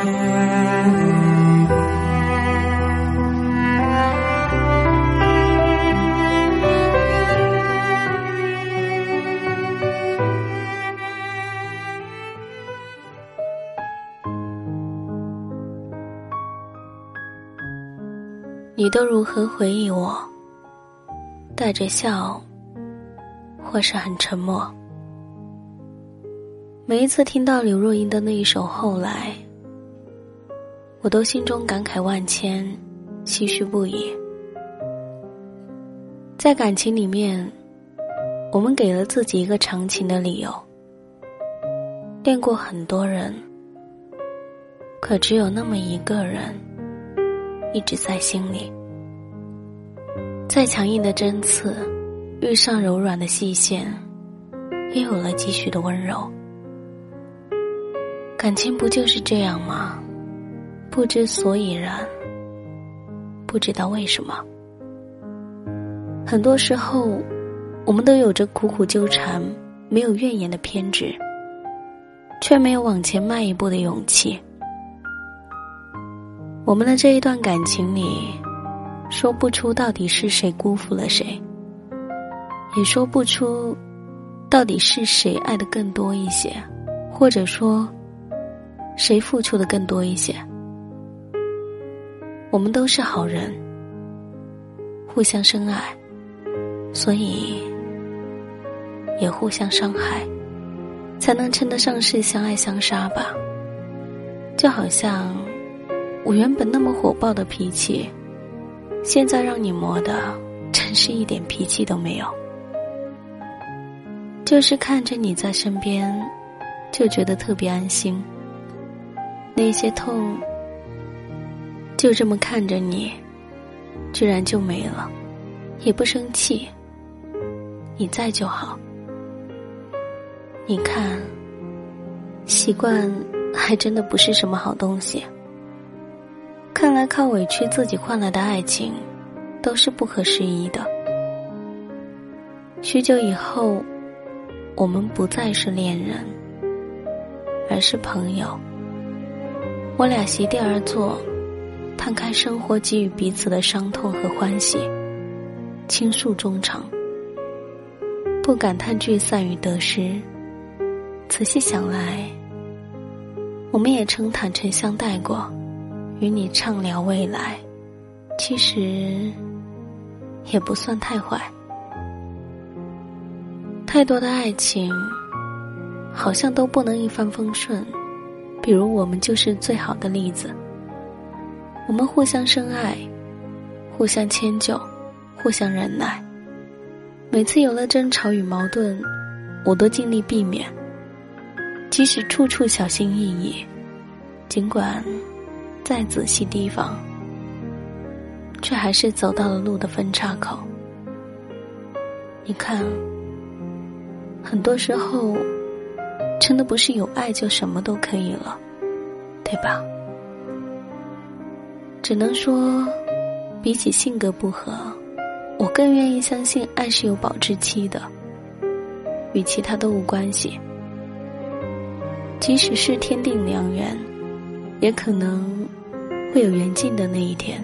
你都如何回忆我？带着笑，或是很沉默。每一次听到刘若英的那一首《后来》，我都心中感慨万千，唏嘘不已。在感情里面，我们给了自己一个长情的理由，恋过很多人，可只有那么一个人。一直在心里。再强硬的针刺，遇上柔软的细线，也有了几许的温柔。感情不就是这样吗？不知所以然，不知道为什么。很多时候，我们都有着苦苦纠缠、没有怨言的偏执，却没有往前迈一步的勇气。我们的这一段感情里，说不出到底是谁辜负了谁，也说不出到底是谁爱的更多一些，或者说谁付出的更多一些。我们都是好人，互相深爱，所以也互相伤害，才能称得上是相爱相杀吧。就好像。我原本那么火爆的脾气，现在让你磨的，真是一点脾气都没有。就是看着你在身边，就觉得特别安心。那些痛，就这么看着你，居然就没了，也不生气。你在就好。你看，习惯还真的不是什么好东西。看来靠委屈自己换来的爱情，都是不合时宜的。许久以后，我们不再是恋人，而是朋友。我俩席地而坐，摊开生活给予彼此的伤痛和欢喜，倾诉衷肠，不感叹聚散与得失。仔细想来，我们也曾坦诚相待过。与你畅聊未来，其实也不算太坏。太多的爱情，好像都不能一帆风顺。比如我们就是最好的例子。我们互相深爱，互相迁就，互相忍耐。每次有了争吵与矛盾，我都尽力避免，即使处处小心翼翼，尽管。再仔细提防，却还是走到了路的分岔口。你看，很多时候，真的不是有爱就什么都可以了，对吧？只能说，比起性格不合，我更愿意相信爱是有保质期的，与其他都无关系。即使是天定良缘，也可能会有缘尽的那一天。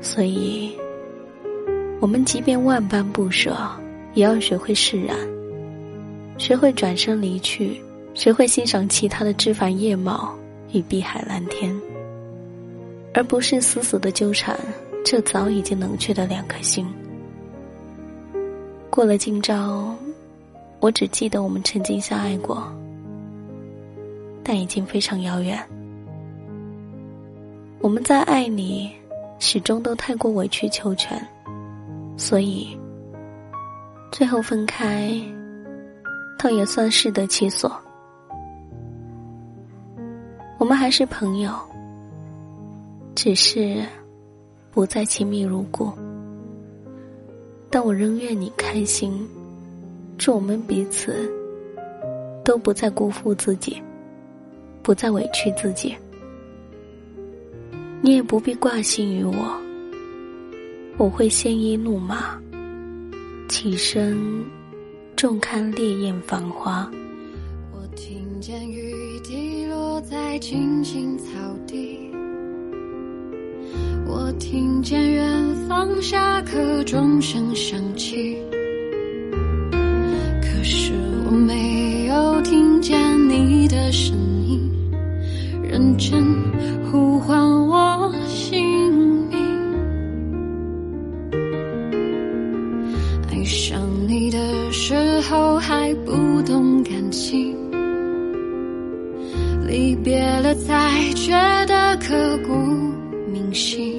所以，我们即便万般不舍，也要学会释然，学会转身离去，学会欣赏其他的枝繁叶茂与碧海蓝天，而不是死死的纠缠这早已经冷却的两颗心。过了今朝，我只记得我们曾经相爱过。但已经非常遥远。我们在爱里，始终都太过委曲求全，所以最后分开，倒也算适得其所。我们还是朋友，只是不再亲密如故。但我仍愿你开心，祝我们彼此都不再辜负自己。不再委屈自己，你也不必挂心于我。我会鲜衣怒马，起身重看烈焰繁花。我听见雨滴落在青青草地，听见远方下课钟声响起，可是我没有听见你的声音。认真呼唤我姓名，爱上你的时候还不懂感情，离别了才觉得刻骨铭心。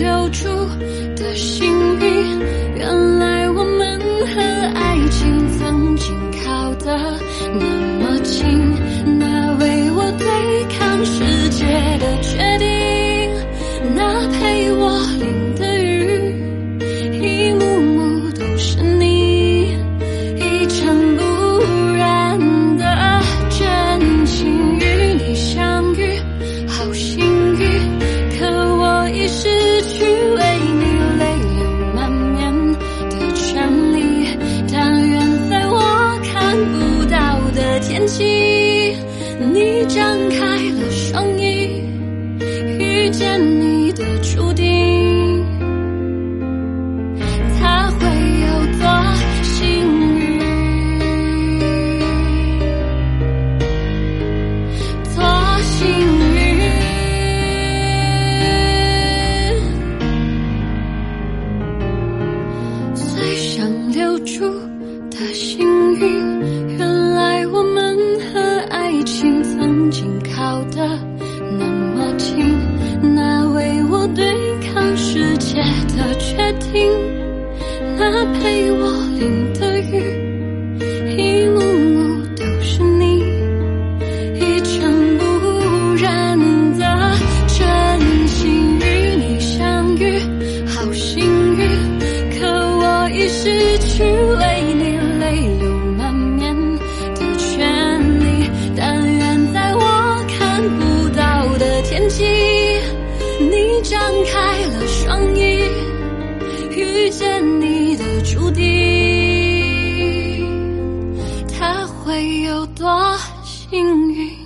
流出的心。失去为你泪流满面的权利。但愿在我看不到的天际，你张开了双翼，遇见你的注定，他会有多幸运？